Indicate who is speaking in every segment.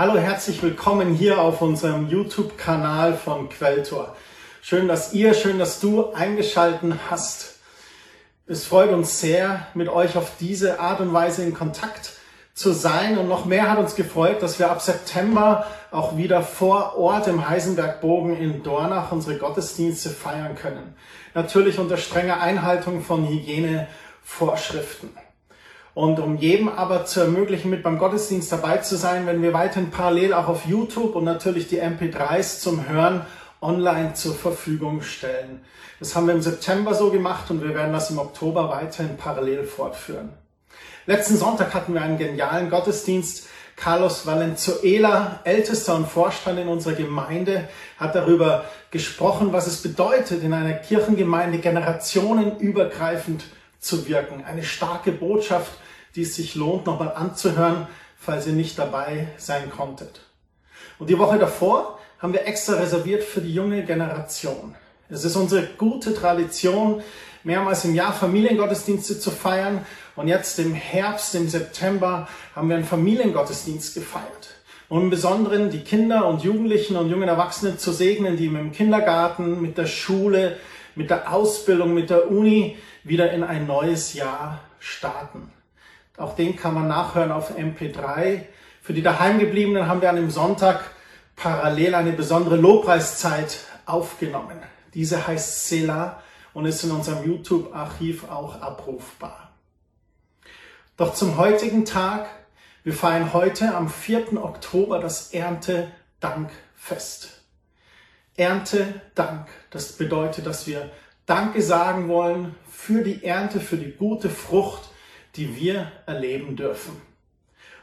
Speaker 1: Hallo, herzlich willkommen hier auf unserem YouTube-Kanal von Quelltor. Schön, dass ihr, schön, dass du eingeschalten hast. Es freut uns sehr, mit euch auf diese Art und Weise in Kontakt zu sein. Und noch mehr hat uns gefreut, dass wir ab September auch wieder vor Ort im Heisenbergbogen in Dornach unsere Gottesdienste feiern können. Natürlich unter strenger Einhaltung von Hygienevorschriften. Und um jedem aber zu ermöglichen, mit beim Gottesdienst dabei zu sein, wenn wir weiterhin parallel auch auf YouTube und natürlich die MP3s zum Hören online zur Verfügung stellen. Das haben wir im September so gemacht und wir werden das im Oktober weiterhin parallel fortführen. Letzten Sonntag hatten wir einen genialen Gottesdienst. Carlos Valenzuela, ältester und Vorstand in unserer Gemeinde, hat darüber gesprochen, was es bedeutet, in einer Kirchengemeinde generationenübergreifend zu wirken. Eine starke Botschaft, die es sich lohnt, nochmal anzuhören, falls ihr nicht dabei sein konntet. Und die Woche davor haben wir extra reserviert für die junge Generation. Es ist unsere gute Tradition, mehrmals im Jahr Familiengottesdienste zu feiern. Und jetzt im Herbst, im September haben wir einen Familiengottesdienst gefeiert. Und im Besonderen die Kinder und Jugendlichen und jungen Erwachsenen zu segnen, die dem Kindergarten, mit der Schule, mit der Ausbildung, mit der Uni wieder in ein neues Jahr starten. Auch den kann man nachhören auf MP3. Für die Daheimgebliebenen haben wir an dem Sonntag parallel eine besondere Lobpreiszeit aufgenommen. Diese heißt Sela und ist in unserem YouTube-Archiv auch abrufbar. Doch zum heutigen Tag, wir feiern heute am 4. Oktober das Erntedankfest. Erntedank, das bedeutet, dass wir Danke sagen wollen für die Ernte, für die gute Frucht, die wir erleben dürfen.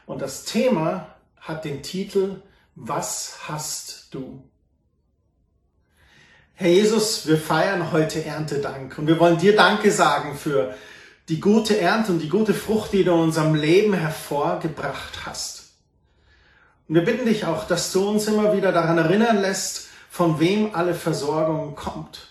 Speaker 1: Und das Thema hat den Titel Was hast du? Herr Jesus, wir feiern heute Erntedank und wir wollen dir Danke sagen für die gute Ernte und die gute Frucht, die du in unserem Leben hervorgebracht hast. Und wir bitten dich auch, dass du uns immer wieder daran erinnern lässt, von wem alle Versorgung kommt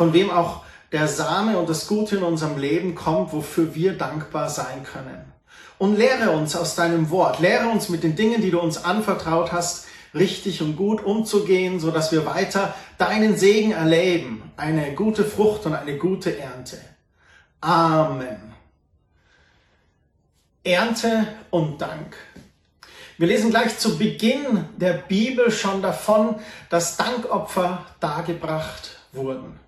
Speaker 1: von wem auch der Same und das Gute in unserem Leben kommt, wofür wir dankbar sein können. Und lehre uns aus deinem Wort, lehre uns mit den Dingen, die du uns anvertraut hast, richtig und gut umzugehen, so dass wir weiter deinen Segen erleben, eine gute Frucht und eine gute Ernte. Amen. Ernte und Dank. Wir lesen gleich zu Beginn der Bibel schon davon, dass Dankopfer dargebracht wurden.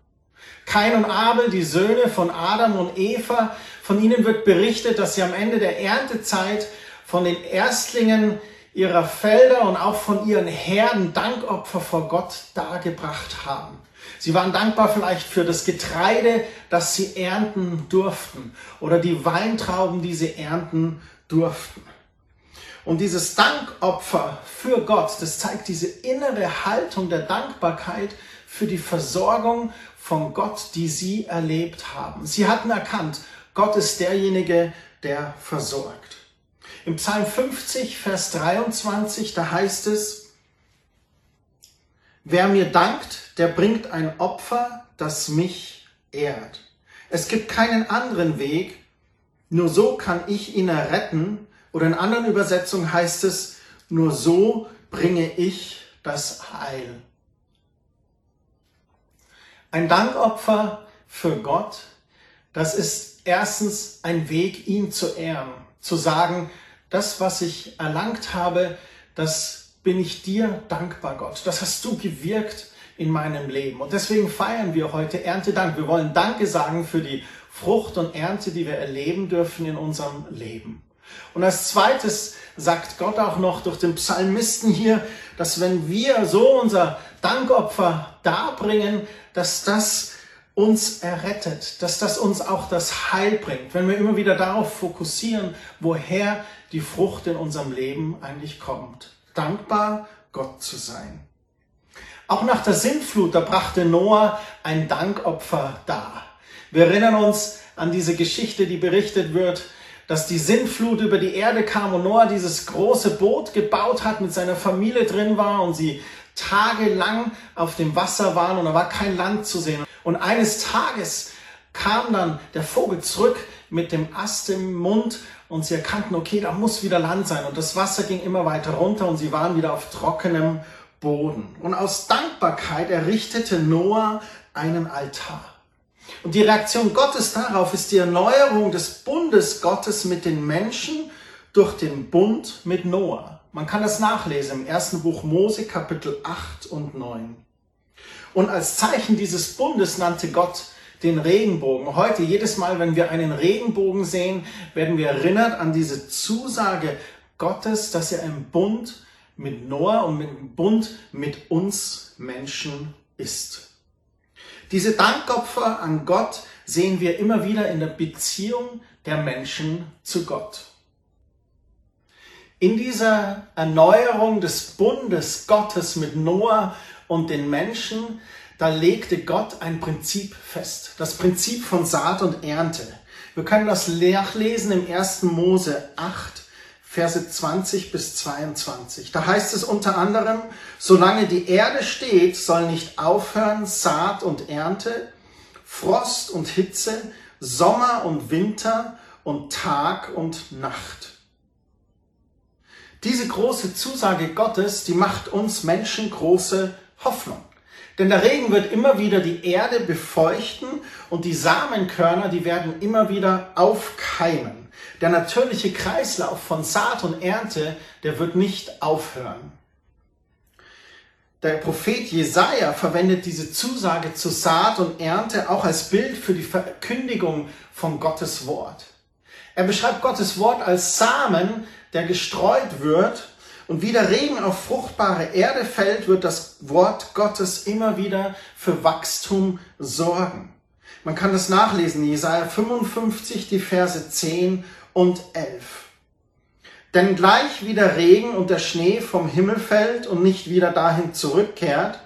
Speaker 1: Kain und Abel, die Söhne von Adam und Eva, von ihnen wird berichtet, dass sie am Ende der Erntezeit von den Erstlingen ihrer Felder und auch von ihren Herden Dankopfer vor Gott dargebracht haben. Sie waren dankbar vielleicht für das Getreide, das sie ernten durften oder die Weintrauben, die sie ernten durften. Und dieses Dankopfer für Gott, das zeigt diese innere Haltung der Dankbarkeit für die Versorgung von Gott, die sie erlebt haben. Sie hatten erkannt, Gott ist derjenige, der versorgt. Im Psalm 50, Vers 23, da heißt es, wer mir dankt, der bringt ein Opfer, das mich ehrt. Es gibt keinen anderen Weg, nur so kann ich ihn erretten. Oder in anderen Übersetzungen heißt es, nur so bringe ich das Heil. Ein Dankopfer für Gott, das ist erstens ein Weg, ihn zu ehren, zu sagen, das, was ich erlangt habe, das bin ich dir dankbar, Gott. Das hast du gewirkt in meinem Leben. Und deswegen feiern wir heute Erntedank. Wir wollen Danke sagen für die Frucht und Ernte, die wir erleben dürfen in unserem Leben. Und als zweites sagt Gott auch noch durch den Psalmisten hier, dass wenn wir so unser Dankopfer darbringen, dass das uns errettet, dass das uns auch das Heil bringt, wenn wir immer wieder darauf fokussieren, woher die Frucht in unserem Leben eigentlich kommt. Dankbar Gott zu sein. Auch nach der Sintflut, da brachte Noah ein Dankopfer dar. Wir erinnern uns an diese Geschichte, die berichtet wird, dass die Sintflut über die Erde kam und Noah dieses große Boot gebaut hat, mit seiner Familie drin war und sie tagelang auf dem Wasser waren und da war kein Land zu sehen. Und eines Tages kam dann der Vogel zurück mit dem Ast im Mund und sie erkannten, okay, da muss wieder Land sein. Und das Wasser ging immer weiter runter und sie waren wieder auf trockenem Boden. Und aus Dankbarkeit errichtete Noah einen Altar. Und die Reaktion Gottes darauf ist die Erneuerung des Bundes Gottes mit den Menschen durch den Bund mit Noah. Man kann das nachlesen im ersten Buch Mose Kapitel 8 und 9. Und als Zeichen dieses Bundes nannte Gott den Regenbogen. Heute, jedes Mal, wenn wir einen Regenbogen sehen, werden wir erinnert an diese Zusage Gottes, dass er im Bund mit Noah und im Bund mit uns Menschen ist. Diese Dankopfer an Gott sehen wir immer wieder in der Beziehung der Menschen zu Gott. In dieser Erneuerung des Bundes Gottes mit Noah und den Menschen, da legte Gott ein Prinzip fest. Das Prinzip von Saat und Ernte. Wir können das nachlesen im 1. Mose 8, Verse 20 bis 22. Da heißt es unter anderem, solange die Erde steht, soll nicht aufhören Saat und Ernte, Frost und Hitze, Sommer und Winter und Tag und Nacht. Diese große Zusage Gottes, die macht uns Menschen große Hoffnung. Denn der Regen wird immer wieder die Erde befeuchten und die Samenkörner, die werden immer wieder aufkeimen. Der natürliche Kreislauf von Saat und Ernte, der wird nicht aufhören. Der Prophet Jesaja verwendet diese Zusage zu Saat und Ernte auch als Bild für die Verkündigung von Gottes Wort. Er beschreibt Gottes Wort als Samen, der gestreut wird und wie der Regen auf fruchtbare Erde fällt, wird das Wort Gottes immer wieder für Wachstum sorgen. Man kann das nachlesen, Jesaja 55, die Verse 10 und 11. Denn gleich wie der Regen und der Schnee vom Himmel fällt und nicht wieder dahin zurückkehrt,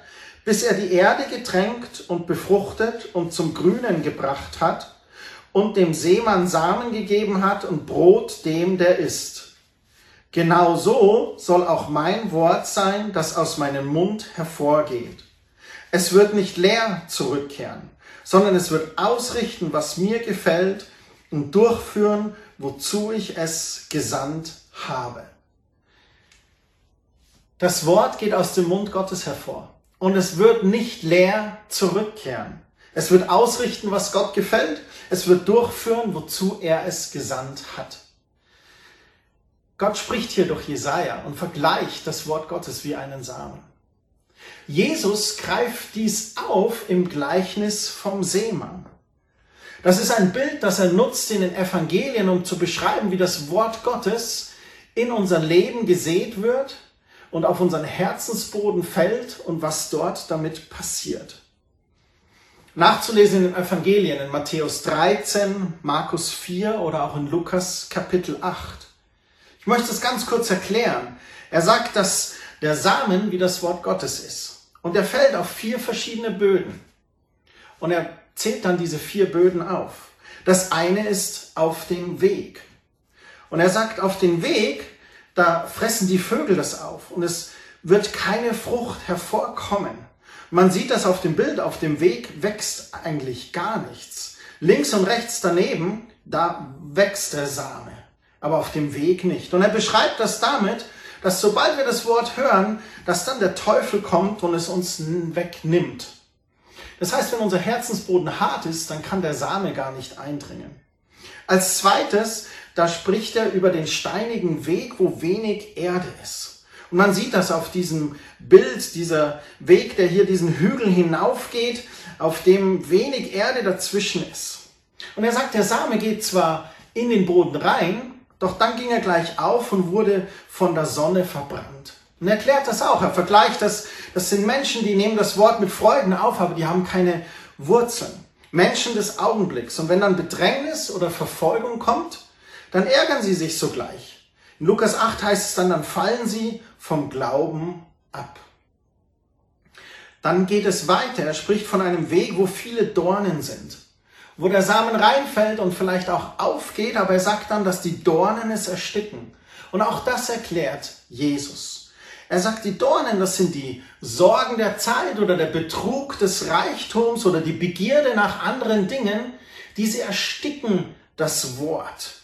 Speaker 1: bis er die Erde getränkt und befruchtet und zum Grünen gebracht hat und dem Seemann Samen gegeben hat und Brot dem, der isst. Genau so soll auch mein Wort sein, das aus meinem Mund hervorgeht. Es wird nicht leer zurückkehren, sondern es wird ausrichten, was mir gefällt und durchführen, wozu ich es gesandt habe. Das Wort geht aus dem Mund Gottes hervor und es wird nicht leer zurückkehren. Es wird ausrichten, was Gott gefällt. Es wird durchführen, wozu er es gesandt hat. Gott spricht hier durch Jesaja und vergleicht das Wort Gottes wie einen Samen. Jesus greift dies auf im Gleichnis vom Seemann. Das ist ein Bild, das er nutzt in den Evangelien, um zu beschreiben, wie das Wort Gottes in unser Leben gesät wird und auf unseren Herzensboden fällt und was dort damit passiert. Nachzulesen in den Evangelien, in Matthäus 13, Markus 4 oder auch in Lukas Kapitel 8. Ich möchte es ganz kurz erklären. Er sagt, dass der Samen wie das Wort Gottes ist. Und er fällt auf vier verschiedene Böden. Und er zählt dann diese vier Böden auf. Das eine ist auf dem Weg. Und er sagt, auf dem Weg, da fressen die Vögel das auf und es wird keine Frucht hervorkommen. Man sieht das auf dem Bild, auf dem Weg wächst eigentlich gar nichts. Links und rechts daneben, da wächst der Same, aber auf dem Weg nicht. Und er beschreibt das damit, dass sobald wir das Wort hören, dass dann der Teufel kommt und es uns wegnimmt. Das heißt, wenn unser Herzensboden hart ist, dann kann der Same gar nicht eindringen. Als zweites, da spricht er über den steinigen Weg, wo wenig Erde ist. Und man sieht das auf diesem Bild, dieser Weg, der hier diesen Hügel hinaufgeht, auf dem wenig Erde dazwischen ist. Und er sagt, der Same geht zwar in den Boden rein, doch dann ging er gleich auf und wurde von der Sonne verbrannt. Und er erklärt das auch. Er vergleicht das, das sind Menschen, die nehmen das Wort mit Freuden auf, aber die haben keine Wurzeln. Menschen des Augenblicks. Und wenn dann Bedrängnis oder Verfolgung kommt, dann ärgern sie sich sogleich. In Lukas 8 heißt es dann, dann fallen sie vom Glauben ab. Dann geht es weiter. Er spricht von einem Weg, wo viele Dornen sind. Wo der Samen reinfällt und vielleicht auch aufgeht, aber er sagt dann, dass die Dornen es ersticken. Und auch das erklärt Jesus. Er sagt, die Dornen, das sind die Sorgen der Zeit oder der Betrug des Reichtums oder die Begierde nach anderen Dingen, die sie ersticken das Wort.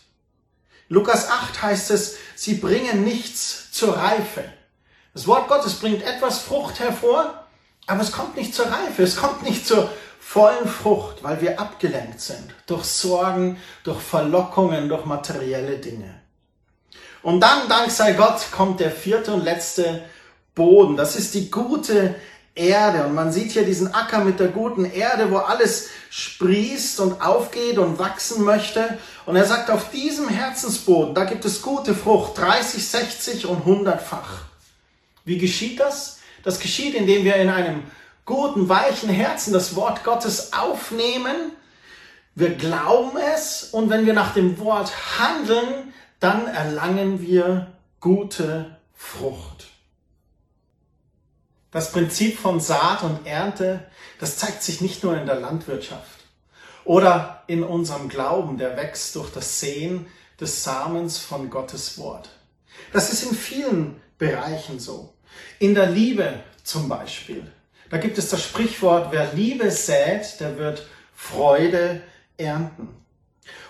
Speaker 1: Lukas 8 heißt es, sie bringen nichts zur Reife. Das Wort Gottes bringt etwas Frucht hervor, aber es kommt nicht zur Reife, es kommt nicht zur vollen Frucht, weil wir abgelenkt sind durch Sorgen, durch Verlockungen, durch materielle Dinge. Und dann, dank sei Gott, kommt der vierte und letzte Boden. Das ist die gute Erde. Und man sieht hier diesen Acker mit der guten Erde, wo alles sprießt und aufgeht und wachsen möchte. Und er sagt, auf diesem Herzensboden, da gibt es gute Frucht, 30, 60 und 100-fach. Wie geschieht das? Das geschieht, indem wir in einem guten, weichen Herzen das Wort Gottes aufnehmen. Wir glauben es und wenn wir nach dem Wort handeln, dann erlangen wir gute Frucht. Das Prinzip von Saat und Ernte, das zeigt sich nicht nur in der Landwirtschaft oder in unserem Glauben, der wächst durch das Sehen des Samens von Gottes Wort. Das ist in vielen Bereichen so. In der Liebe zum Beispiel. Da gibt es das Sprichwort, wer Liebe sät, der wird Freude ernten.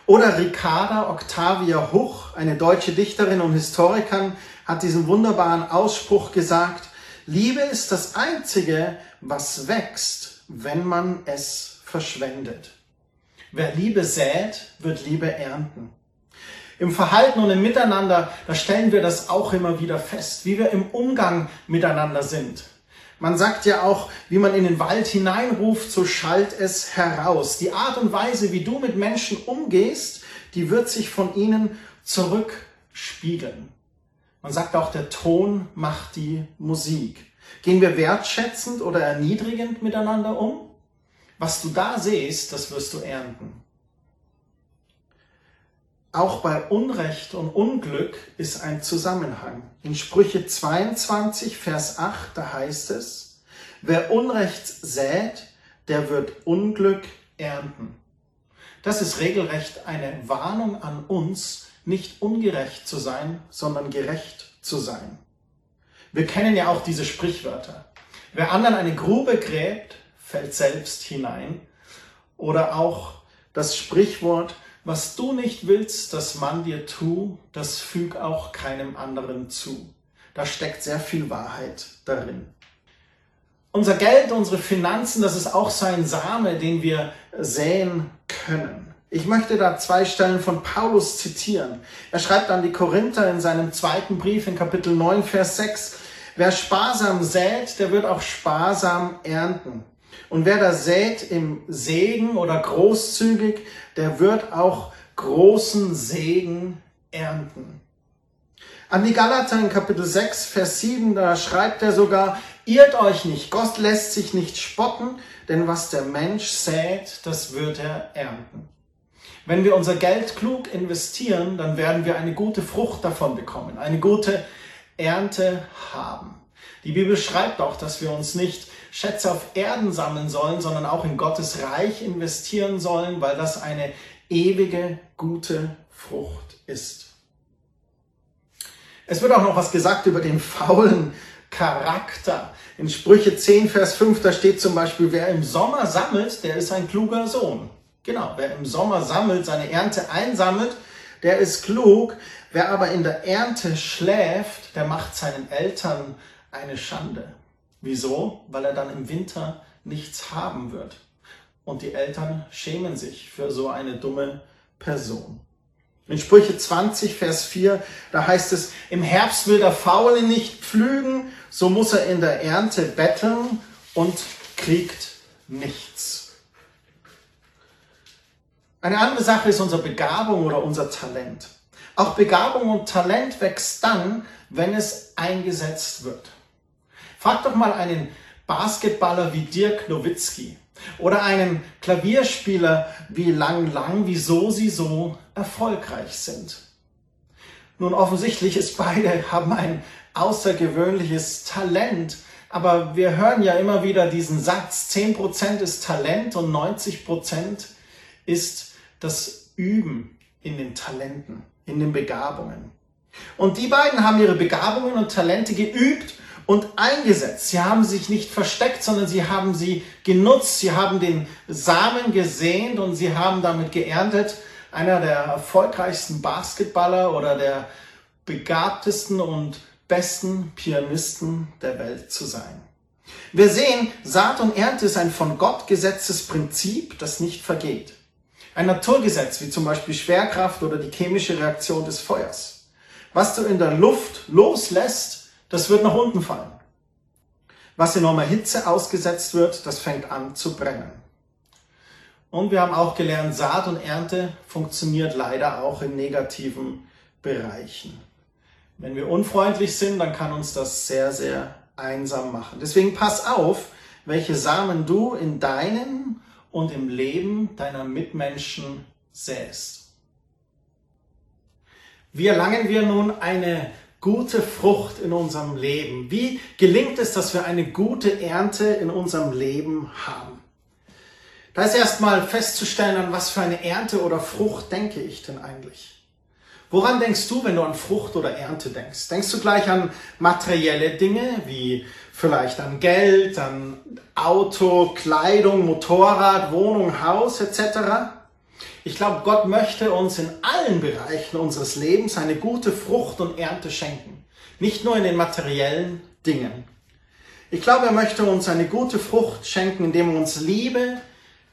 Speaker 1: Oder Ricarda Octavia Huch, eine deutsche Dichterin und Historikerin, hat diesen wunderbaren Ausspruch gesagt, Liebe ist das Einzige, was wächst, wenn man es verschwendet. Wer Liebe sät, wird Liebe ernten. Im Verhalten und im Miteinander, da stellen wir das auch immer wieder fest, wie wir im Umgang miteinander sind. Man sagt ja auch, wie man in den Wald hineinruft, so schallt es heraus. Die Art und Weise, wie du mit Menschen umgehst, die wird sich von ihnen zurückspiegeln. Man sagt auch, der Ton macht die Musik. Gehen wir wertschätzend oder erniedrigend miteinander um? Was du da siehst, das wirst du ernten. Auch bei Unrecht und Unglück ist ein Zusammenhang. In Sprüche 22, Vers 8, da heißt es, wer Unrecht sät, der wird Unglück ernten. Das ist regelrecht eine Warnung an uns, nicht ungerecht zu sein, sondern gerecht zu sein. Wir kennen ja auch diese Sprichwörter. Wer anderen eine Grube gräbt, fällt selbst hinein. Oder auch das Sprichwort, was du nicht willst, dass man dir tu, das füg auch keinem anderen zu. Da steckt sehr viel Wahrheit darin. Unser Geld, unsere Finanzen, das ist auch so ein Same, den wir säen können. Ich möchte da zwei Stellen von Paulus zitieren. Er schreibt an die Korinther in seinem zweiten Brief in Kapitel 9, Vers 6, wer sparsam sät, der wird auch sparsam ernten. Und wer da sät im Segen oder großzügig, der wird auch großen Segen ernten. An die Galater in Kapitel 6, Vers 7, da schreibt er sogar, irrt euch nicht, Gott lässt sich nicht spotten, denn was der Mensch sät, das wird er ernten. Wenn wir unser Geld klug investieren, dann werden wir eine gute Frucht davon bekommen, eine gute Ernte haben. Die Bibel schreibt auch, dass wir uns nicht Schätze auf Erden sammeln sollen, sondern auch in Gottes Reich investieren sollen, weil das eine ewige, gute Frucht ist. Es wird auch noch was gesagt über den faulen Charakter. In Sprüche 10, Vers 5, da steht zum Beispiel, wer im Sommer sammelt, der ist ein kluger Sohn. Genau, wer im Sommer sammelt, seine Ernte einsammelt, der ist klug. Wer aber in der Ernte schläft, der macht seinen Eltern eine Schande. Wieso? Weil er dann im Winter nichts haben wird. Und die Eltern schämen sich für so eine dumme Person. In Sprüche 20, Vers 4, da heißt es, im Herbst will der Faule nicht pflügen, so muss er in der Ernte betteln und kriegt nichts. Eine andere Sache ist unsere Begabung oder unser Talent. Auch Begabung und Talent wächst dann, wenn es eingesetzt wird. Frag doch mal einen Basketballer wie Dirk Nowitzki oder einen Klavierspieler wie Lang Lang, wieso sie so erfolgreich sind. Nun, offensichtlich ist beide haben ein außergewöhnliches Talent, aber wir hören ja immer wieder diesen Satz, 10% ist Talent und 90% ist das Üben in den Talenten, in den Begabungen. Und die beiden haben ihre Begabungen und Talente geübt und eingesetzt. Sie haben sich nicht versteckt, sondern sie haben sie genutzt. Sie haben den Samen gesehnt und sie haben damit geerntet, einer der erfolgreichsten Basketballer oder der begabtesten und besten Pianisten der Welt zu sein. Wir sehen, Saat und Ernte ist ein von Gott gesetztes Prinzip, das nicht vergeht. Ein Naturgesetz, wie zum Beispiel Schwerkraft oder die chemische Reaktion des Feuers. Was du in der Luft loslässt, das wird nach unten fallen. Was enormer Hitze ausgesetzt wird, das fängt an zu brennen. Und wir haben auch gelernt, Saat und Ernte funktioniert leider auch in negativen Bereichen. Wenn wir unfreundlich sind, dann kann uns das sehr, sehr einsam machen. Deswegen pass auf, welche Samen du in deinem und im Leben deiner Mitmenschen säst. Wie erlangen wir nun eine gute Frucht in unserem Leben? Wie gelingt es, dass wir eine gute Ernte in unserem Leben haben? Da ist erstmal festzustellen, an was für eine Ernte oder Frucht denke ich denn eigentlich? Woran denkst du, wenn du an Frucht oder Ernte denkst? Denkst du gleich an materielle Dinge wie vielleicht an Geld, an Auto, Kleidung, Motorrad, Wohnung, Haus etc.? Ich glaube, Gott möchte uns in allen Bereichen unseres Lebens eine gute Frucht und Ernte schenken. Nicht nur in den materiellen Dingen. Ich glaube, er möchte uns eine gute Frucht schenken, indem er uns Liebe,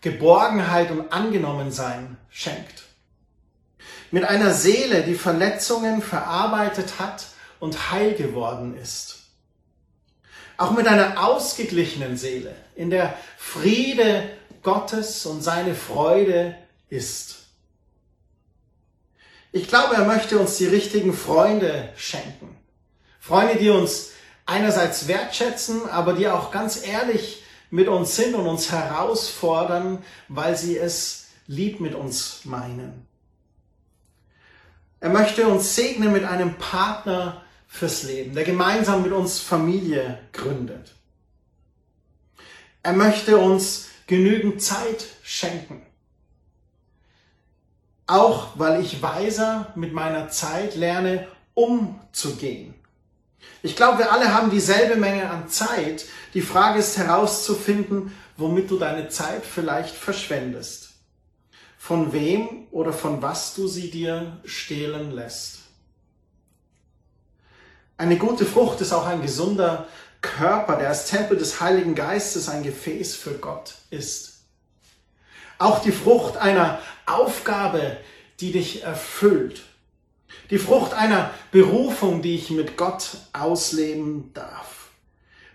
Speaker 1: Geborgenheit und Angenommensein schenkt mit einer Seele, die Verletzungen verarbeitet hat und heil geworden ist. Auch mit einer ausgeglichenen Seele, in der Friede Gottes und seine Freude ist. Ich glaube, er möchte uns die richtigen Freunde schenken. Freunde, die uns einerseits wertschätzen, aber die auch ganz ehrlich mit uns sind und uns herausfordern, weil sie es lieb mit uns meinen. Er möchte uns segnen mit einem Partner fürs Leben, der gemeinsam mit uns Familie gründet. Er möchte uns genügend Zeit schenken. Auch weil ich weiser mit meiner Zeit lerne, umzugehen. Ich glaube, wir alle haben dieselbe Menge an Zeit. Die Frage ist herauszufinden, womit du deine Zeit vielleicht verschwendest von wem oder von was du sie dir stehlen lässt. Eine gute Frucht ist auch ein gesunder Körper, der als Tempel des Heiligen Geistes ein Gefäß für Gott ist. Auch die Frucht einer Aufgabe, die dich erfüllt. Die Frucht einer Berufung, die ich mit Gott ausleben darf.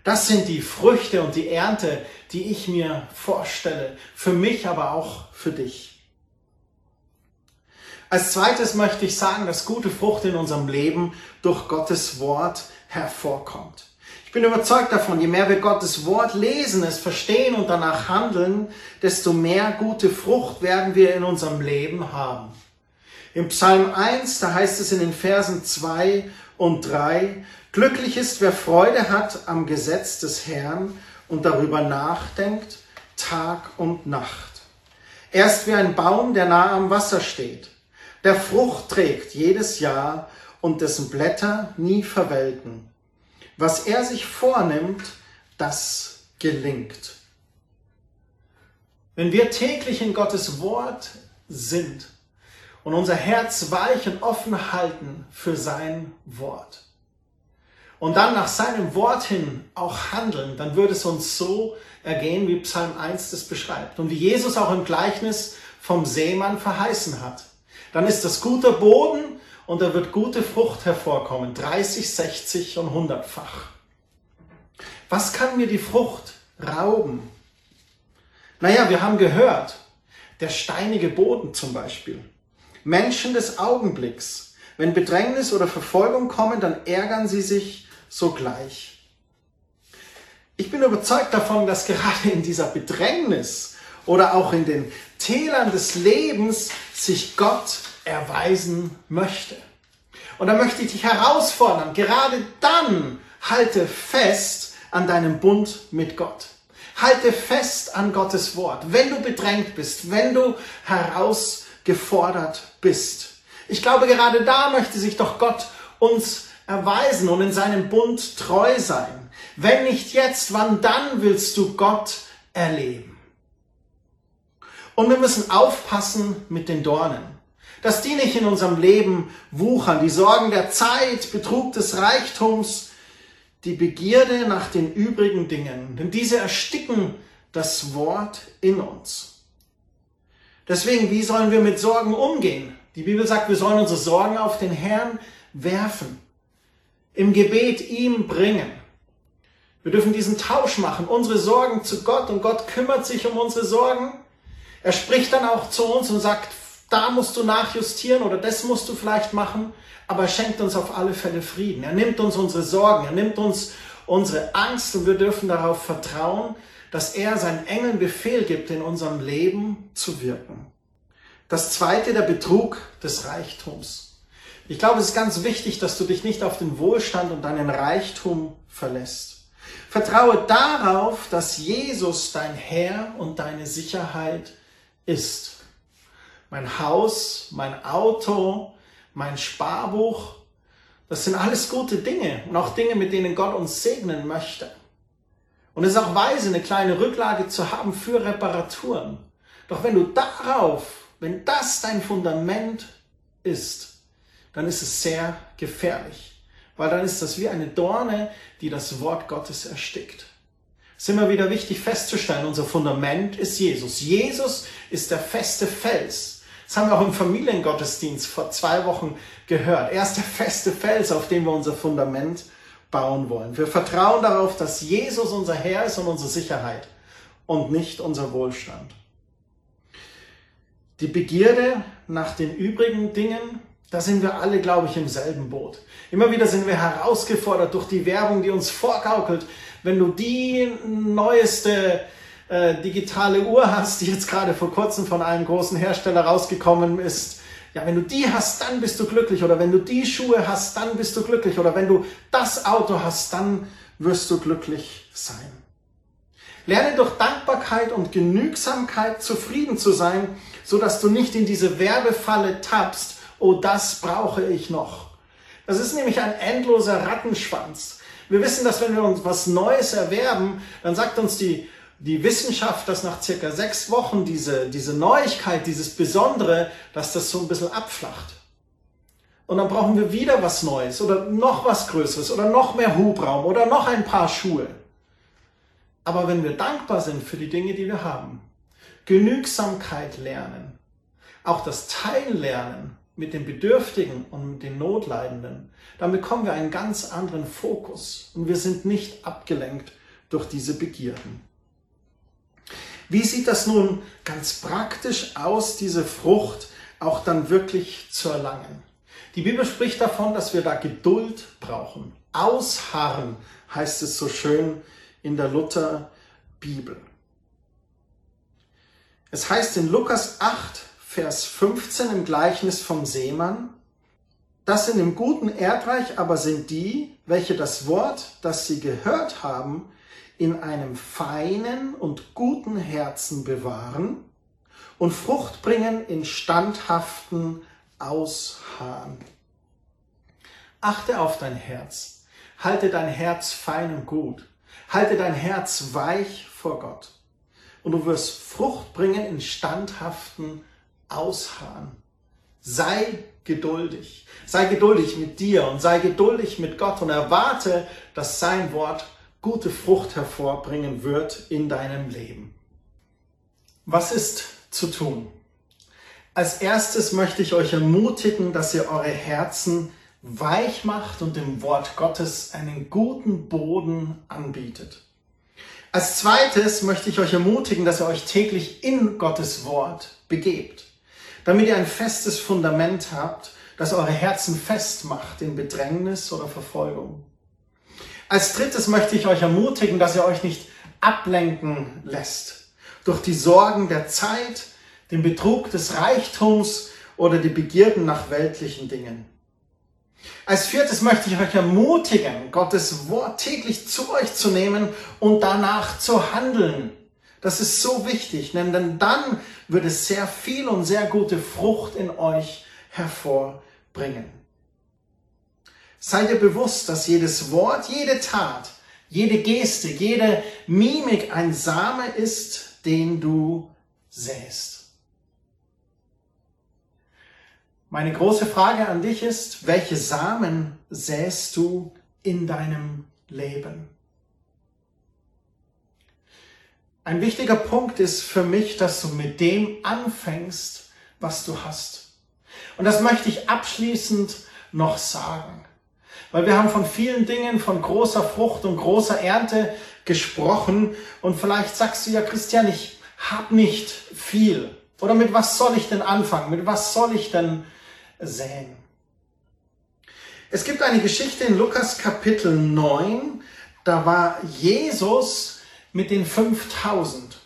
Speaker 1: Das sind die Früchte und die Ernte, die ich mir vorstelle. Für mich, aber auch für dich. Als zweites möchte ich sagen, dass gute Frucht in unserem Leben durch Gottes Wort hervorkommt. Ich bin überzeugt davon, je mehr wir Gottes Wort lesen, es verstehen und danach handeln, desto mehr gute Frucht werden wir in unserem Leben haben. Im Psalm 1, da heißt es in den Versen 2 und 3, Glücklich ist, wer Freude hat am Gesetz des Herrn und darüber nachdenkt, Tag und Nacht. Er ist wie ein Baum, der nah am Wasser steht der Frucht trägt jedes Jahr und dessen Blätter nie verwelken. Was er sich vornimmt, das gelingt. Wenn wir täglich in Gottes Wort sind und unser Herz weich und offen halten für sein Wort und dann nach seinem Wort hin auch handeln, dann würde es uns so ergehen, wie Psalm 1 das beschreibt und wie Jesus auch im Gleichnis vom Seemann verheißen hat dann ist das guter Boden und da wird gute Frucht hervorkommen. 30, 60 und 100-fach. Was kann mir die Frucht rauben? Naja, wir haben gehört, der steinige Boden zum Beispiel. Menschen des Augenblicks. Wenn Bedrängnis oder Verfolgung kommen, dann ärgern sie sich sogleich. Ich bin überzeugt davon, dass gerade in dieser Bedrängnis oder auch in den Tälern des Lebens sich Gott erweisen möchte. Und da möchte ich dich herausfordern, gerade dann halte fest an deinem Bund mit Gott. Halte fest an Gottes Wort, wenn du bedrängt bist, wenn du herausgefordert bist. Ich glaube, gerade da möchte sich doch Gott uns erweisen und in seinem Bund treu sein. Wenn nicht jetzt, wann dann willst du Gott erleben? Und wir müssen aufpassen mit den Dornen. Dass die nicht in unserem Leben wuchern. Die Sorgen der Zeit, Betrug des Reichtums, die Begierde nach den übrigen Dingen. Denn diese ersticken das Wort in uns. Deswegen, wie sollen wir mit Sorgen umgehen? Die Bibel sagt, wir sollen unsere Sorgen auf den Herrn werfen, im Gebet ihm bringen. Wir dürfen diesen Tausch machen, unsere Sorgen zu Gott und Gott kümmert sich um unsere Sorgen. Er spricht dann auch zu uns und sagt, da musst du nachjustieren oder das musst du vielleicht machen, aber er schenkt uns auf alle Fälle Frieden. Er nimmt uns unsere Sorgen, er nimmt uns unsere Angst und wir dürfen darauf vertrauen, dass er seinen Engeln Befehl gibt, in unserem Leben zu wirken. Das zweite, der Betrug des Reichtums. Ich glaube, es ist ganz wichtig, dass du dich nicht auf den Wohlstand und deinen Reichtum verlässt. Vertraue darauf, dass Jesus dein Herr und deine Sicherheit ist. Mein Haus, mein Auto, mein Sparbuch, das sind alles gute Dinge und auch Dinge, mit denen Gott uns segnen möchte. Und es ist auch weise, eine kleine Rücklage zu haben für Reparaturen. Doch wenn du darauf, wenn das dein Fundament ist, dann ist es sehr gefährlich. Weil dann ist das wie eine Dorne, die das Wort Gottes erstickt. Es ist immer wieder wichtig festzustellen, unser Fundament ist Jesus. Jesus ist der feste Fels. Das haben wir auch im Familiengottesdienst vor zwei Wochen gehört. Er ist der feste Fels, auf dem wir unser Fundament bauen wollen. Wir vertrauen darauf, dass Jesus unser Herr ist und unsere Sicherheit und nicht unser Wohlstand. Die Begierde nach den übrigen Dingen, da sind wir alle, glaube ich, im selben Boot. Immer wieder sind wir herausgefordert durch die Werbung, die uns vorgaukelt. Wenn du die neueste äh, digitale Uhr hast, die jetzt gerade vor kurzem von einem großen Hersteller rausgekommen ist, ja, wenn du die hast, dann bist du glücklich. Oder wenn du die Schuhe hast, dann bist du glücklich. Oder wenn du das Auto hast, dann wirst du glücklich sein. Lerne durch Dankbarkeit und Genügsamkeit zufrieden zu sein, so dass du nicht in diese Werbefalle tappst. Oh, das brauche ich noch. Das ist nämlich ein endloser Rattenschwanz. Wir wissen, dass wenn wir uns was Neues erwerben, dann sagt uns die die Wissenschaft, dass nach circa sechs Wochen diese, diese Neuigkeit, dieses Besondere, dass das so ein bisschen abflacht. Und dann brauchen wir wieder was Neues oder noch was Größeres oder noch mehr Hubraum oder noch ein paar Schuhe. Aber wenn wir dankbar sind für die Dinge, die wir haben, Genügsamkeit lernen, auch das Teilen lernen mit den Bedürftigen und mit den Notleidenden, dann bekommen wir einen ganz anderen Fokus und wir sind nicht abgelenkt durch diese Begierden. Wie sieht das nun ganz praktisch aus, diese Frucht auch dann wirklich zu erlangen? Die Bibel spricht davon, dass wir da Geduld brauchen. Ausharren heißt es so schön in der Luther Bibel. Es heißt in Lukas 8, Vers 15 im Gleichnis vom Seemann, das in dem guten Erdreich aber sind die, welche das Wort, das sie gehört haben, in einem feinen und guten Herzen bewahren und Frucht bringen in standhaften Ausharren. Achte auf dein Herz. Halte dein Herz fein und gut. Halte dein Herz weich vor Gott. Und du wirst Frucht bringen in standhaften Ausharren. Sei geduldig. Sei geduldig mit dir und sei geduldig mit Gott und erwarte, dass sein Wort gute Frucht hervorbringen wird in deinem Leben. Was ist zu tun? Als erstes möchte ich euch ermutigen, dass ihr eure Herzen weich macht und dem Wort Gottes einen guten Boden anbietet. Als zweites möchte ich euch ermutigen, dass ihr euch täglich in Gottes Wort begebt, damit ihr ein festes Fundament habt, das eure Herzen festmacht in Bedrängnis oder Verfolgung. Als drittes möchte ich euch ermutigen, dass ihr euch nicht ablenken lässt durch die Sorgen der Zeit, den Betrug des Reichtums oder die Begierden nach weltlichen Dingen. Als viertes möchte ich euch ermutigen, Gottes Wort täglich zu euch zu nehmen und danach zu handeln. Das ist so wichtig, denn dann wird es sehr viel und sehr gute Frucht in euch hervorbringen. Sei dir bewusst, dass jedes Wort, jede Tat, jede Geste, jede Mimik ein Same ist, den du säst. Meine große Frage an dich ist, welche Samen säst du in deinem Leben? Ein wichtiger Punkt ist für mich, dass du mit dem anfängst, was du hast. Und das möchte ich abschließend noch sagen. Weil wir haben von vielen Dingen, von großer Frucht und großer Ernte gesprochen. Und vielleicht sagst du ja, Christian, ich habe nicht viel. Oder mit was soll ich denn anfangen? Mit was soll ich denn säen? Es gibt eine Geschichte in Lukas Kapitel 9. Da war Jesus mit den 5000.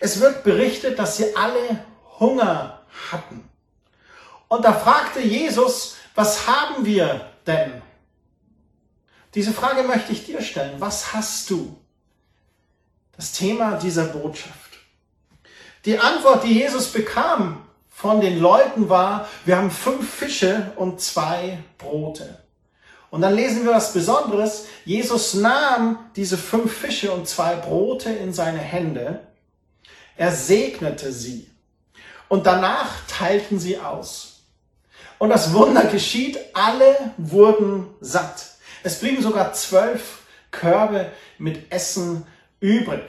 Speaker 1: Es wird berichtet, dass sie alle Hunger hatten. Und da fragte Jesus, was haben wir denn? Diese Frage möchte ich dir stellen. Was hast du? Das Thema dieser Botschaft. Die Antwort, die Jesus bekam von den Leuten war, wir haben fünf Fische und zwei Brote. Und dann lesen wir was Besonderes. Jesus nahm diese fünf Fische und zwei Brote in seine Hände. Er segnete sie. Und danach teilten sie aus. Und das Wunder geschieht, alle wurden satt. Es blieben sogar zwölf Körbe mit Essen übrig.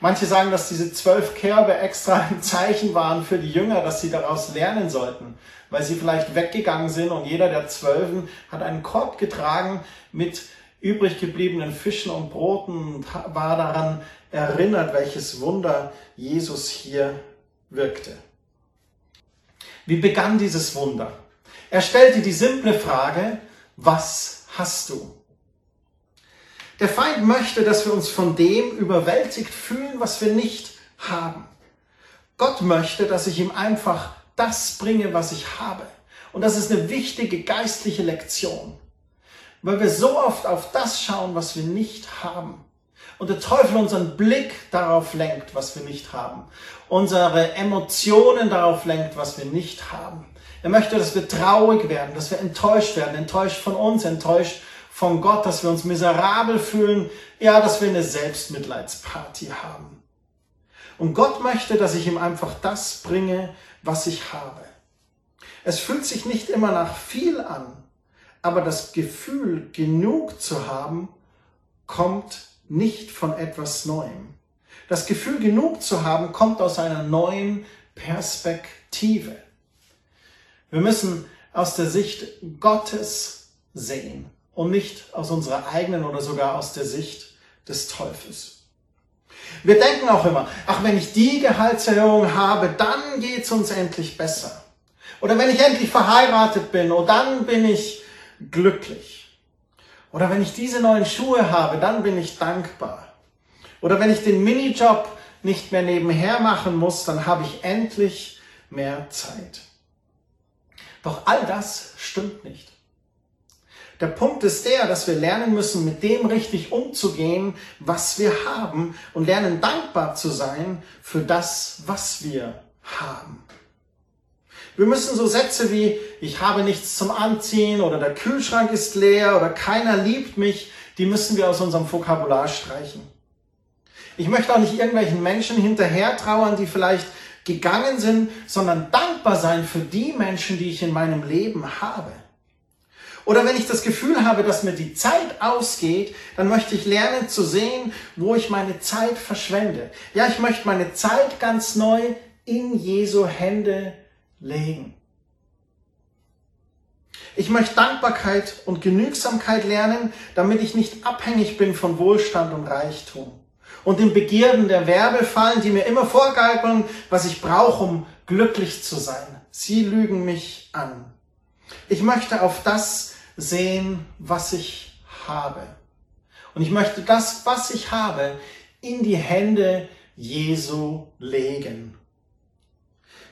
Speaker 1: Manche sagen, dass diese zwölf Körbe extra ein Zeichen waren für die Jünger, dass sie daraus lernen sollten, weil sie vielleicht weggegangen sind und jeder der Zwölfen hat einen Korb getragen mit übrig gebliebenen Fischen und Broten und war daran erinnert, welches Wunder Jesus hier wirkte. Wie begann dieses Wunder? Er stellte die simple Frage, was hast du? Der Feind möchte, dass wir uns von dem überwältigt fühlen, was wir nicht haben. Gott möchte, dass ich ihm einfach das bringe, was ich habe. Und das ist eine wichtige geistliche Lektion, weil wir so oft auf das schauen, was wir nicht haben. Und der Teufel unseren Blick darauf lenkt, was wir nicht haben. Unsere Emotionen darauf lenkt, was wir nicht haben. Er möchte, dass wir traurig werden, dass wir enttäuscht werden, enttäuscht von uns, enttäuscht von Gott, dass wir uns miserabel fühlen, ja, dass wir eine Selbstmitleidsparty haben. Und Gott möchte, dass ich ihm einfach das bringe, was ich habe. Es fühlt sich nicht immer nach viel an, aber das Gefühl, genug zu haben, kommt nicht von etwas Neuem. Das Gefühl, genug zu haben, kommt aus einer neuen Perspektive. Wir müssen aus der Sicht Gottes sehen und nicht aus unserer eigenen oder sogar aus der Sicht des Teufels. Wir denken auch immer, ach, wenn ich die Gehaltserhöhung habe, dann geht's uns endlich besser. Oder wenn ich endlich verheiratet bin, oh, dann bin ich glücklich. Oder wenn ich diese neuen Schuhe habe, dann bin ich dankbar. Oder wenn ich den Minijob nicht mehr nebenher machen muss, dann habe ich endlich mehr Zeit. Doch all das stimmt nicht. Der Punkt ist der, dass wir lernen müssen, mit dem richtig umzugehen, was wir haben und lernen dankbar zu sein für das, was wir haben. Wir müssen so Sätze wie, ich habe nichts zum Anziehen oder der Kühlschrank ist leer oder keiner liebt mich, die müssen wir aus unserem Vokabular streichen. Ich möchte auch nicht irgendwelchen Menschen hinterher trauern, die vielleicht gegangen sind, sondern dankbar sein für die Menschen, die ich in meinem Leben habe. Oder wenn ich das Gefühl habe, dass mir die Zeit ausgeht, dann möchte ich lernen zu sehen, wo ich meine Zeit verschwende. Ja, ich möchte meine Zeit ganz neu in Jesu Hände legen. Ich möchte Dankbarkeit und Genügsamkeit lernen, damit ich nicht abhängig bin von Wohlstand und Reichtum und den Begierden der Werbe fallen, die mir immer vorgeigeln, was ich brauche, um glücklich zu sein. Sie lügen mich an. Ich möchte auf das sehen, was ich habe. Und ich möchte das, was ich habe, in die Hände Jesu legen.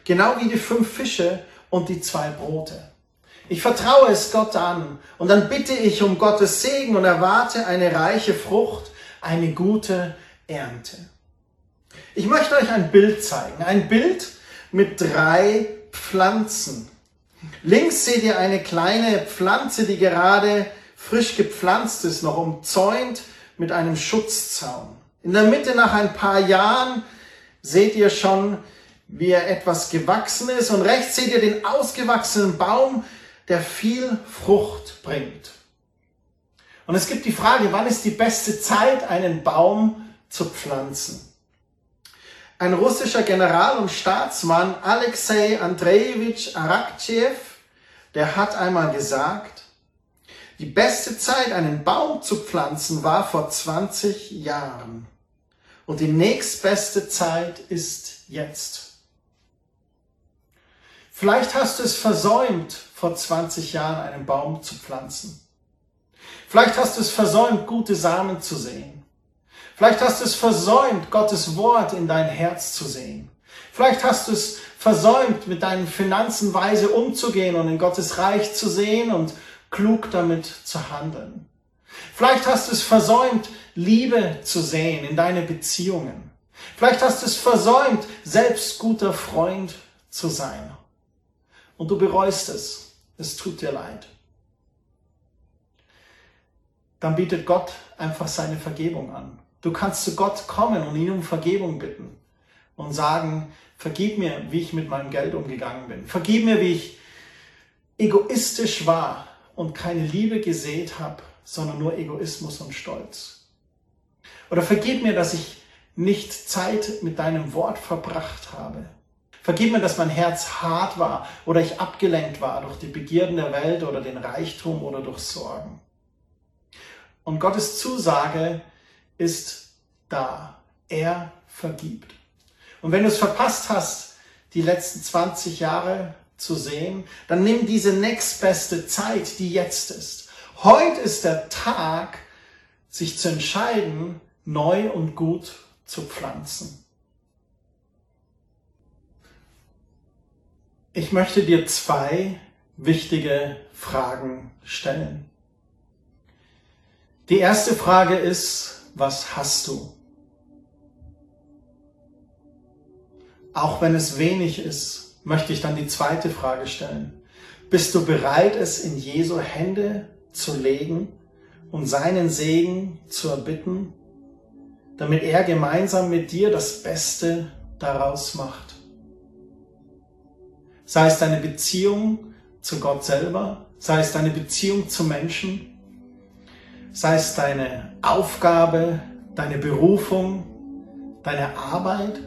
Speaker 1: Genau wie die fünf Fische und die zwei Brote. Ich vertraue es Gott an und dann bitte ich um Gottes Segen und erwarte eine reiche Frucht, eine gute Ernte. Ich möchte euch ein Bild zeigen. Ein Bild mit drei Pflanzen. Links seht ihr eine kleine Pflanze, die gerade frisch gepflanzt ist, noch umzäunt mit einem Schutzzaun. In der Mitte nach ein paar Jahren seht ihr schon wie er etwas gewachsen ist. Und rechts seht ihr den ausgewachsenen Baum, der viel Frucht bringt. Und es gibt die Frage, wann ist die beste Zeit, einen Baum zu pflanzen? Ein russischer General und Staatsmann, Alexei Andrejewitsch Arakchev, der hat einmal gesagt, die beste Zeit, einen Baum zu pflanzen, war vor 20 Jahren. Und die nächstbeste Zeit ist jetzt. Vielleicht hast du es versäumt, vor 20 Jahren einen Baum zu pflanzen. Vielleicht hast du es versäumt, gute Samen zu sehen. Vielleicht hast du es versäumt, Gottes Wort in dein Herz zu sehen. Vielleicht hast du es versäumt, mit deinen Finanzen weise umzugehen und in Gottes Reich zu sehen und klug damit zu handeln. Vielleicht hast du es versäumt, Liebe zu sehen in deine Beziehungen. Vielleicht hast du es versäumt, selbst guter Freund zu sein. Und du bereust es. Es tut dir leid. Dann bietet Gott einfach seine Vergebung an. Du kannst zu Gott kommen und ihn um Vergebung bitten und sagen, vergib mir, wie ich mit meinem Geld umgegangen bin. Vergib mir, wie ich egoistisch war und keine Liebe gesät habe, sondern nur Egoismus und Stolz. Oder vergib mir, dass ich nicht Zeit mit deinem Wort verbracht habe. Vergib mir, dass mein Herz hart war oder ich abgelenkt war durch die Begierden der Welt oder den Reichtum oder durch Sorgen. Und Gottes Zusage ist da. Er vergibt. Und wenn du es verpasst hast, die letzten 20 Jahre zu sehen, dann nimm diese nächstbeste Zeit, die jetzt ist. Heute ist der Tag, sich zu entscheiden, neu und gut zu pflanzen. Ich möchte dir zwei wichtige Fragen stellen. Die erste Frage ist, was hast du? Auch wenn es wenig ist, möchte ich dann die zweite Frage stellen. Bist du bereit, es in Jesu Hände zu legen und seinen Segen zu erbitten, damit er gemeinsam mit dir das Beste daraus macht? Sei es deine Beziehung zu Gott selber, sei es deine Beziehung zu Menschen, sei es deine Aufgabe, deine Berufung, deine Arbeit,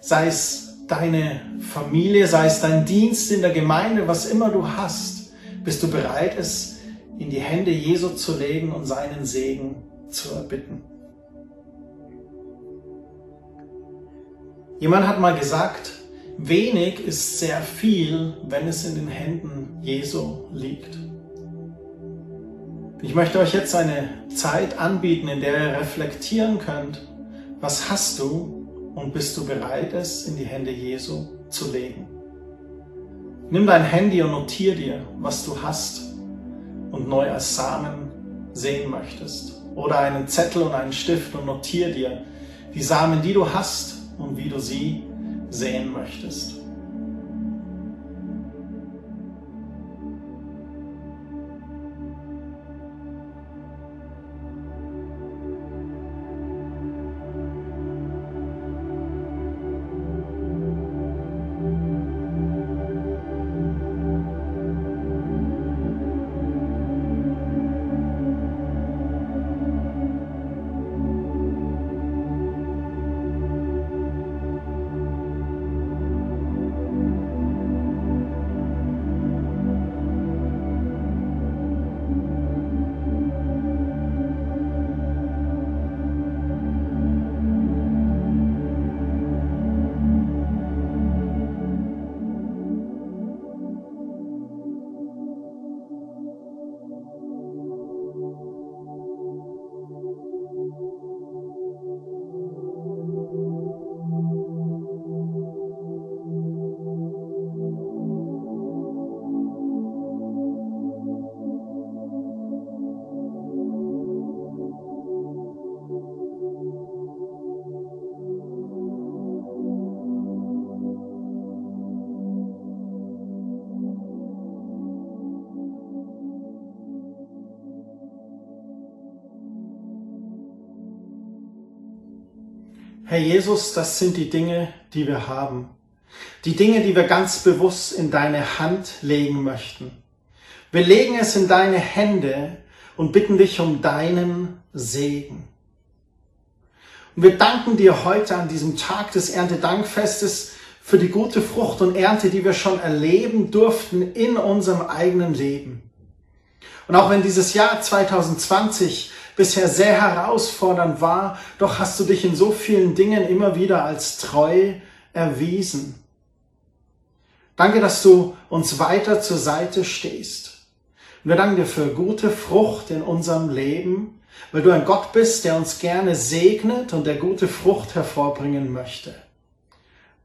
Speaker 1: sei es deine Familie, sei es dein Dienst in der Gemeinde, was immer du hast, bist du bereit, es in die Hände Jesu zu legen und seinen Segen zu erbitten. Jemand hat mal gesagt, wenig ist sehr viel, wenn es in den Händen Jesu liegt. Ich möchte euch jetzt eine Zeit anbieten, in der ihr reflektieren könnt, was hast du und bist du bereit, es in die Hände Jesu zu legen? Nimm dein Handy und notier dir, was du hast und neu als Samen sehen möchtest. Oder einen Zettel und einen Stift und notier dir die Samen, die du hast und wie du sie sehen möchtest. Herr Jesus, das sind die Dinge, die wir haben. Die Dinge, die wir ganz bewusst in deine Hand legen möchten. Wir legen es in deine Hände und bitten dich um deinen Segen. Und wir danken dir heute an diesem Tag des Erntedankfestes für die gute Frucht und Ernte, die wir schon erleben durften in unserem eigenen Leben. Und auch wenn dieses Jahr 2020 bisher sehr herausfordernd war, doch hast du dich in so vielen Dingen immer wieder als treu erwiesen. Danke, dass du uns weiter zur Seite stehst. Und wir danken dir für gute Frucht in unserem Leben, weil du ein Gott bist, der uns gerne segnet und der gute Frucht hervorbringen möchte.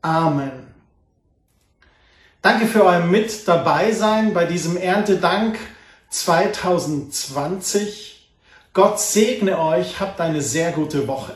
Speaker 1: Amen. Danke für euer Mit dabei sein bei diesem Erntedank 2020. Gott segne euch, habt eine sehr gute Woche.